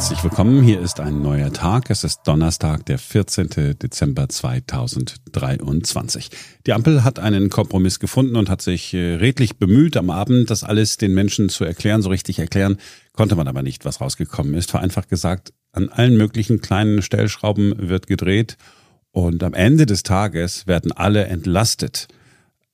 Herzlich willkommen. Hier ist ein neuer Tag. Es ist Donnerstag, der 14. Dezember 2023. Die Ampel hat einen Kompromiss gefunden und hat sich äh, redlich bemüht, am Abend das alles den Menschen zu erklären. So richtig erklären konnte man aber nicht, was rausgekommen ist. Vereinfacht gesagt, an allen möglichen kleinen Stellschrauben wird gedreht und am Ende des Tages werden alle entlastet.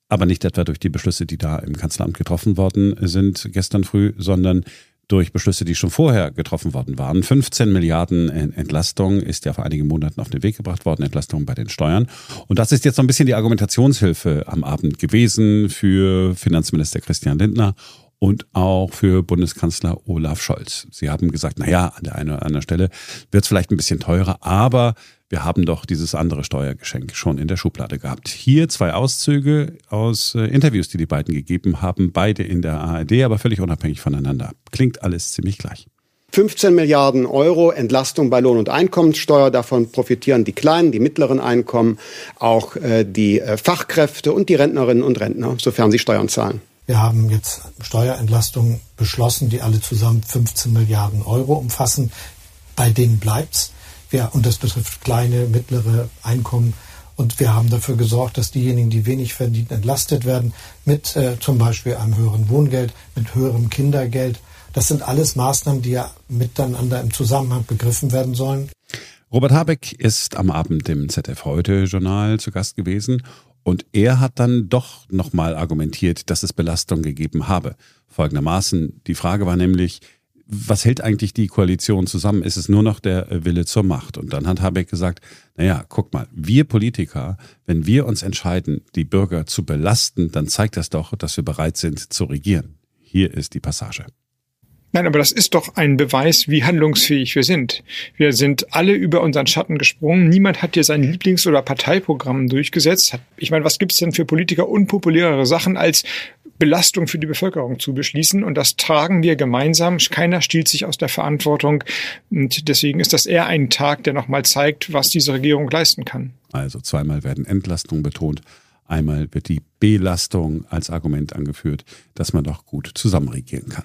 Aber nicht etwa durch die Beschlüsse, die da im Kanzleramt getroffen worden sind gestern früh, sondern durch Beschlüsse, die schon vorher getroffen worden waren. 15 Milliarden Entlastung ist ja vor einigen Monaten auf den Weg gebracht worden, Entlastung bei den Steuern. Und das ist jetzt so ein bisschen die Argumentationshilfe am Abend gewesen für Finanzminister Christian Lindner und auch für Bundeskanzler Olaf Scholz. Sie haben gesagt, na ja, an der einen oder anderen Stelle wird es vielleicht ein bisschen teurer, aber wir haben doch dieses andere Steuergeschenk schon in der Schublade gehabt. Hier zwei Auszüge aus äh, Interviews, die die beiden gegeben haben, beide in der ARD, aber völlig unabhängig voneinander. Klingt alles ziemlich gleich. 15 Milliarden Euro Entlastung bei Lohn- und Einkommenssteuer. Davon profitieren die kleinen, die mittleren Einkommen, auch äh, die äh, Fachkräfte und die Rentnerinnen und Rentner, sofern sie Steuern zahlen. Wir haben jetzt Steuerentlastungen beschlossen, die alle zusammen 15 Milliarden Euro umfassen. Bei denen bleibt's. Wir, und das betrifft kleine, mittlere Einkommen. Und wir haben dafür gesorgt, dass diejenigen, die wenig verdienen, entlastet werden mit äh, zum Beispiel einem höheren Wohngeld, mit höherem Kindergeld. Das sind alles Maßnahmen, die ja miteinander im Zusammenhang begriffen werden sollen. Robert Habeck ist am Abend im ZDF Heute Journal zu Gast gewesen und er hat dann doch nochmal argumentiert, dass es Belastung gegeben habe. Folgendermaßen, die Frage war nämlich, was hält eigentlich die Koalition zusammen? Ist es nur noch der Wille zur Macht? Und dann hat Habeck gesagt, naja, guck mal, wir Politiker, wenn wir uns entscheiden, die Bürger zu belasten, dann zeigt das doch, dass wir bereit sind zu regieren. Hier ist die Passage. Nein, aber das ist doch ein Beweis, wie handlungsfähig wir sind. Wir sind alle über unseren Schatten gesprungen. Niemand hat hier sein Lieblings- oder Parteiprogramm durchgesetzt. Ich meine, was gibt's denn für Politiker unpopulärere Sachen als Belastung für die Bevölkerung zu beschließen. Und das tragen wir gemeinsam. Keiner stiehlt sich aus der Verantwortung. Und deswegen ist das eher ein Tag, der nochmal zeigt, was diese Regierung leisten kann. Also zweimal werden Entlastungen betont. Einmal wird die Belastung als Argument angeführt, dass man doch gut zusammen regieren kann.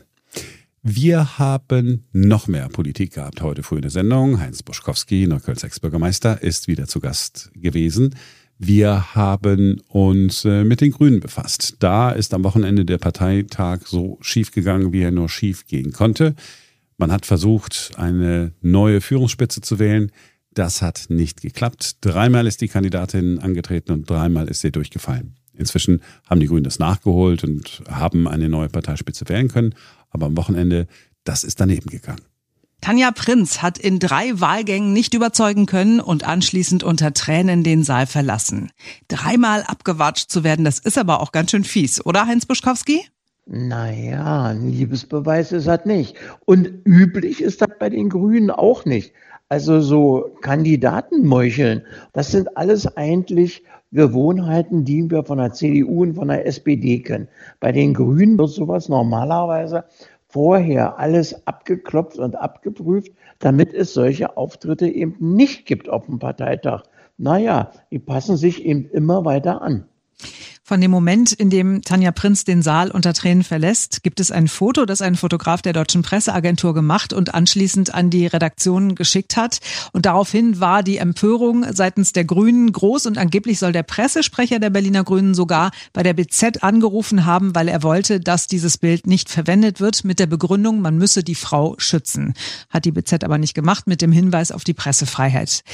Wir haben noch mehr Politik gehabt heute früh in der Sendung. Heinz Buschkowski, Neuköllns Ex-Bürgermeister, ist wieder zu Gast gewesen. Wir haben uns äh, mit den Grünen befasst. Da ist am Wochenende der Parteitag so schief gegangen, wie er nur schief gehen konnte. Man hat versucht, eine neue Führungsspitze zu wählen. Das hat nicht geklappt. Dreimal ist die Kandidatin angetreten und dreimal ist sie durchgefallen. Inzwischen haben die Grünen das nachgeholt und haben eine neue Parteispitze wählen können. Aber am Wochenende, das ist daneben gegangen. Tanja Prinz hat in drei Wahlgängen nicht überzeugen können und anschließend unter Tränen den Saal verlassen. Dreimal abgewatscht zu werden, das ist aber auch ganz schön fies, oder Heinz Buschkowski? Naja, ein Liebesbeweis ist das nicht. Und üblich ist das bei den Grünen auch nicht. Also so Kandidatenmeucheln, das sind alles eigentlich Gewohnheiten, die wir von der CDU und von der SPD kennen. Bei den Grünen wird sowas normalerweise vorher alles abgeklopft und abgeprüft, damit es solche Auftritte eben nicht gibt auf dem Parteitag. Naja, die passen sich eben immer weiter an. Von dem Moment, in dem Tanja Prinz den Saal unter Tränen verlässt, gibt es ein Foto, das ein Fotograf der Deutschen Presseagentur gemacht und anschließend an die Redaktion geschickt hat. Und daraufhin war die Empörung seitens der Grünen groß und angeblich soll der Pressesprecher der Berliner Grünen sogar bei der BZ angerufen haben, weil er wollte, dass dieses Bild nicht verwendet wird mit der Begründung, man müsse die Frau schützen. Hat die BZ aber nicht gemacht mit dem Hinweis auf die Pressefreiheit.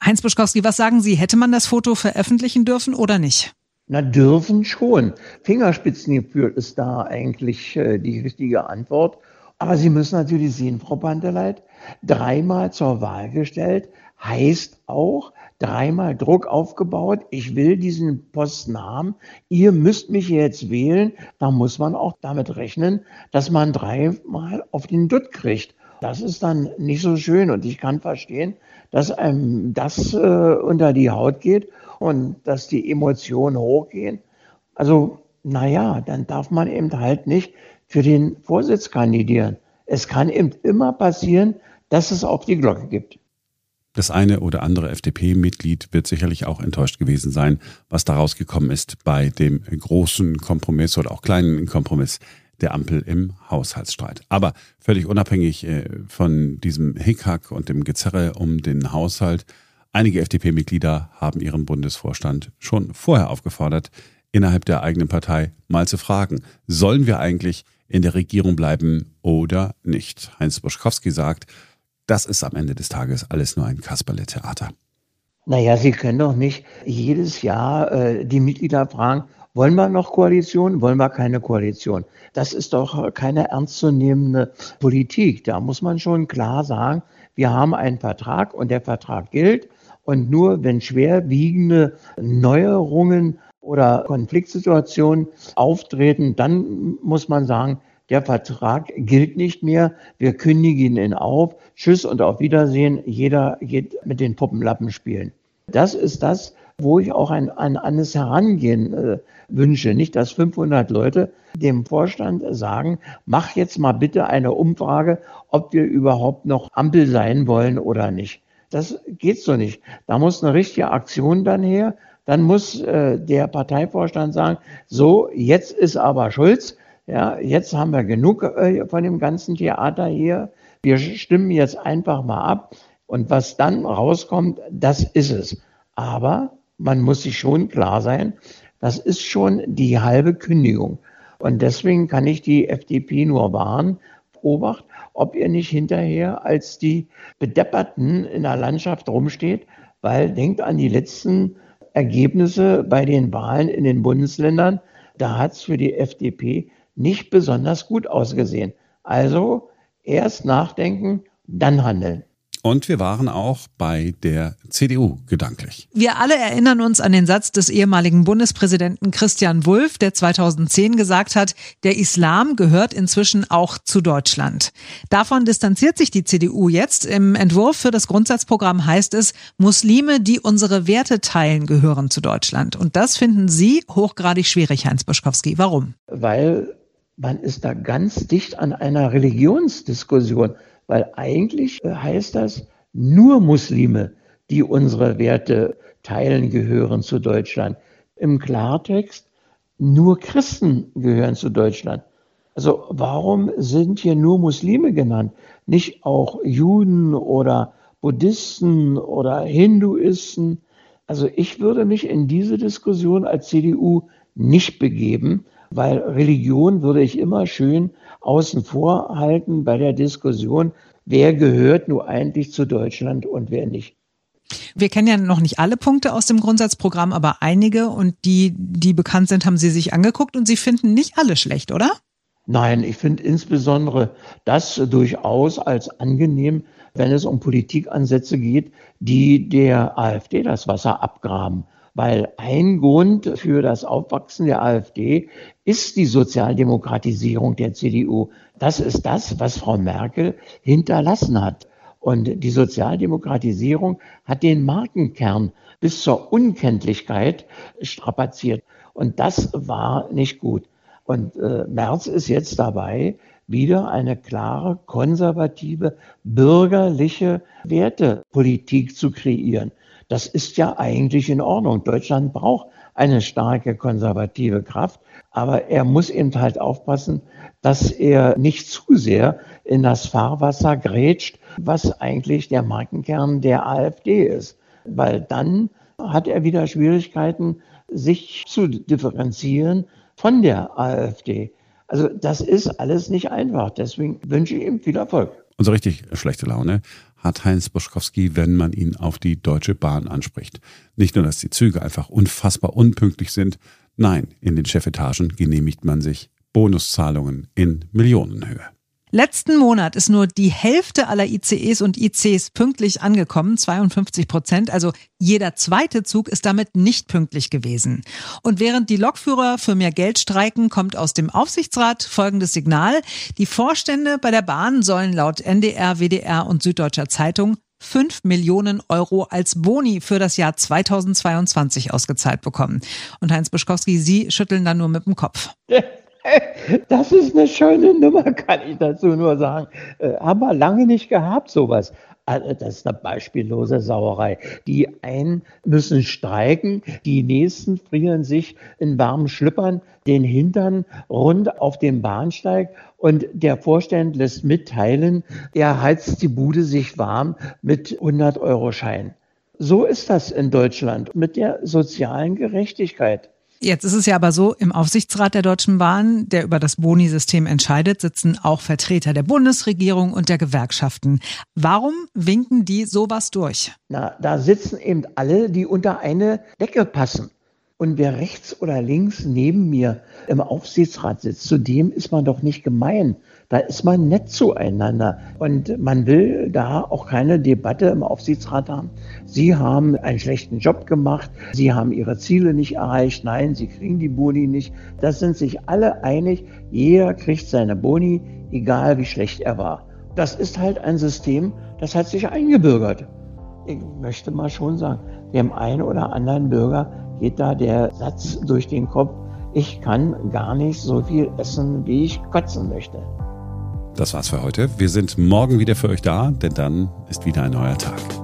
Heinz Buschkowski, was sagen Sie? Hätte man das Foto veröffentlichen dürfen oder nicht? Na, dürfen schon. Fingerspitzengefühl ist da eigentlich äh, die richtige Antwort. Aber Sie müssen natürlich sehen, Frau Panteleit, dreimal zur Wahl gestellt heißt auch, dreimal Druck aufgebaut. Ich will diesen Posten haben. Ihr müsst mich jetzt wählen. Da muss man auch damit rechnen, dass man dreimal auf den Dutt kriegt. Das ist dann nicht so schön und ich kann verstehen, dass einem das äh, unter die Haut geht und dass die Emotionen hochgehen. Also, naja, dann darf man eben halt nicht für den Vorsitz kandidieren. Es kann eben immer passieren, dass es auch die Glocke gibt. Das eine oder andere FDP-Mitglied wird sicherlich auch enttäuscht gewesen sein, was daraus gekommen ist bei dem großen Kompromiss oder auch kleinen Kompromiss der Ampel im Haushaltsstreit. Aber völlig unabhängig äh, von diesem Hickhack und dem Gezerre um den Haushalt, einige FDP-Mitglieder haben ihren Bundesvorstand schon vorher aufgefordert, innerhalb der eigenen Partei mal zu fragen, sollen wir eigentlich in der Regierung bleiben oder nicht? Heinz Buschkowski sagt, das ist am Ende des Tages alles nur ein Kasperle-Theater. Naja, Sie können doch nicht jedes Jahr äh, die Mitglieder fragen, wollen wir noch Koalition, wollen wir keine Koalition? Das ist doch keine ernstzunehmende Politik. Da muss man schon klar sagen, wir haben einen Vertrag und der Vertrag gilt. Und nur wenn schwerwiegende Neuerungen oder Konfliktsituationen auftreten, dann muss man sagen, der Vertrag gilt nicht mehr, wir kündigen ihn auf, tschüss und auf Wiedersehen, jeder geht mit den Puppenlappen spielen. Das ist das, wo ich auch ein, ein anderes Herangehen äh, wünsche. Nicht, dass 500 Leute dem Vorstand sagen, mach jetzt mal bitte eine Umfrage, ob wir überhaupt noch Ampel sein wollen oder nicht. Das geht so nicht. Da muss eine richtige Aktion dann her. Dann muss äh, der Parteivorstand sagen, so, jetzt ist aber Schulz. Ja, jetzt haben wir genug äh, von dem ganzen Theater hier. Wir stimmen jetzt einfach mal ab. Und was dann rauskommt, das ist es. Aber man muss sich schon klar sein, das ist schon die halbe Kündigung. Und deswegen kann ich die FDP nur warnen, beobacht, ob ihr nicht hinterher als die Bedepperten in der Landschaft rumsteht, weil denkt an die letzten Ergebnisse bei den Wahlen in den Bundesländern. Da hat es für die FDP nicht besonders gut ausgesehen. Also erst nachdenken, dann handeln. Und wir waren auch bei der CDU gedanklich. Wir alle erinnern uns an den Satz des ehemaligen Bundespräsidenten Christian Wulff, der 2010 gesagt hat, der Islam gehört inzwischen auch zu Deutschland. Davon distanziert sich die CDU jetzt. Im Entwurf für das Grundsatzprogramm heißt es, Muslime, die unsere Werte teilen, gehören zu Deutschland. Und das finden Sie hochgradig schwierig, Heinz Buschkowski. Warum? Weil man ist da ganz dicht an einer Religionsdiskussion weil eigentlich äh, heißt das, nur Muslime, die unsere Werte teilen, gehören zu Deutschland. Im Klartext, nur Christen gehören zu Deutschland. Also warum sind hier nur Muslime genannt? Nicht auch Juden oder Buddhisten oder Hinduisten? Also ich würde mich in diese Diskussion als CDU nicht begeben, weil Religion würde ich immer schön außen vor halten bei der Diskussion, wer gehört nur eigentlich zu Deutschland und wer nicht. Wir kennen ja noch nicht alle Punkte aus dem Grundsatzprogramm, aber einige und die, die bekannt sind, haben Sie sich angeguckt und Sie finden nicht alle schlecht, oder? Nein, ich finde insbesondere das durchaus als angenehm, wenn es um Politikansätze geht, die der AfD das Wasser abgraben. Weil ein Grund für das Aufwachsen der AfD ist die Sozialdemokratisierung der CDU. Das ist das, was Frau Merkel hinterlassen hat. Und die Sozialdemokratisierung hat den Markenkern bis zur Unkenntlichkeit strapaziert. Und das war nicht gut. Und äh, Merz ist jetzt dabei, wieder eine klare, konservative, bürgerliche Wertepolitik zu kreieren. Das ist ja eigentlich in Ordnung. Deutschland braucht eine starke konservative Kraft, aber er muss eben halt aufpassen, dass er nicht zu sehr in das Fahrwasser grätscht, was eigentlich der Markenkern der AfD ist. Weil dann hat er wieder Schwierigkeiten, sich zu differenzieren von der AfD. Also das ist alles nicht einfach. Deswegen wünsche ich ihm viel Erfolg. Und so richtig schlechte Laune hat Heinz Boschkowski, wenn man ihn auf die Deutsche Bahn anspricht. Nicht nur, dass die Züge einfach unfassbar unpünktlich sind, nein, in den Chefetagen genehmigt man sich Bonuszahlungen in Millionenhöhe. Letzten Monat ist nur die Hälfte aller ICEs und ICs pünktlich angekommen, 52 Prozent. Also jeder zweite Zug ist damit nicht pünktlich gewesen. Und während die Lokführer für mehr Geld streiken, kommt aus dem Aufsichtsrat folgendes Signal. Die Vorstände bei der Bahn sollen laut NDR, WDR und Süddeutscher Zeitung 5 Millionen Euro als Boni für das Jahr 2022 ausgezahlt bekommen. Und Heinz Buschkowski, Sie schütteln dann nur mit dem Kopf. Das ist eine schöne Nummer, kann ich dazu nur sagen. Äh, haben wir lange nicht gehabt, sowas. Also das ist eine beispiellose Sauerei. Die einen müssen streiken, die nächsten frieren sich in warmen Schlüppern den Hintern rund auf dem Bahnsteig und der Vorstand lässt mitteilen, er heizt die Bude sich warm mit 100 Euro Schein. So ist das in Deutschland mit der sozialen Gerechtigkeit. Jetzt ist es ja aber so, im Aufsichtsrat der Deutschen Bahn, der über das Boni-System entscheidet, sitzen auch Vertreter der Bundesregierung und der Gewerkschaften. Warum winken die sowas durch? Na, da sitzen eben alle, die unter eine Decke passen. Und wer rechts oder links neben mir im Aufsichtsrat sitzt, zu dem ist man doch nicht gemein. Da ist man nett zueinander. Und man will da auch keine Debatte im Aufsichtsrat haben. Sie haben einen schlechten Job gemacht. Sie haben ihre Ziele nicht erreicht. Nein, sie kriegen die Boni nicht. Da sind sich alle einig. Jeder kriegt seine Boni, egal wie schlecht er war. Das ist halt ein System, das hat sich eingebürgert. Ich möchte mal schon sagen, dem einen oder anderen Bürger geht da der Satz durch den Kopf, ich kann gar nicht so viel essen, wie ich kotzen möchte. Das war's für heute. Wir sind morgen wieder für euch da, denn dann ist wieder ein neuer Tag.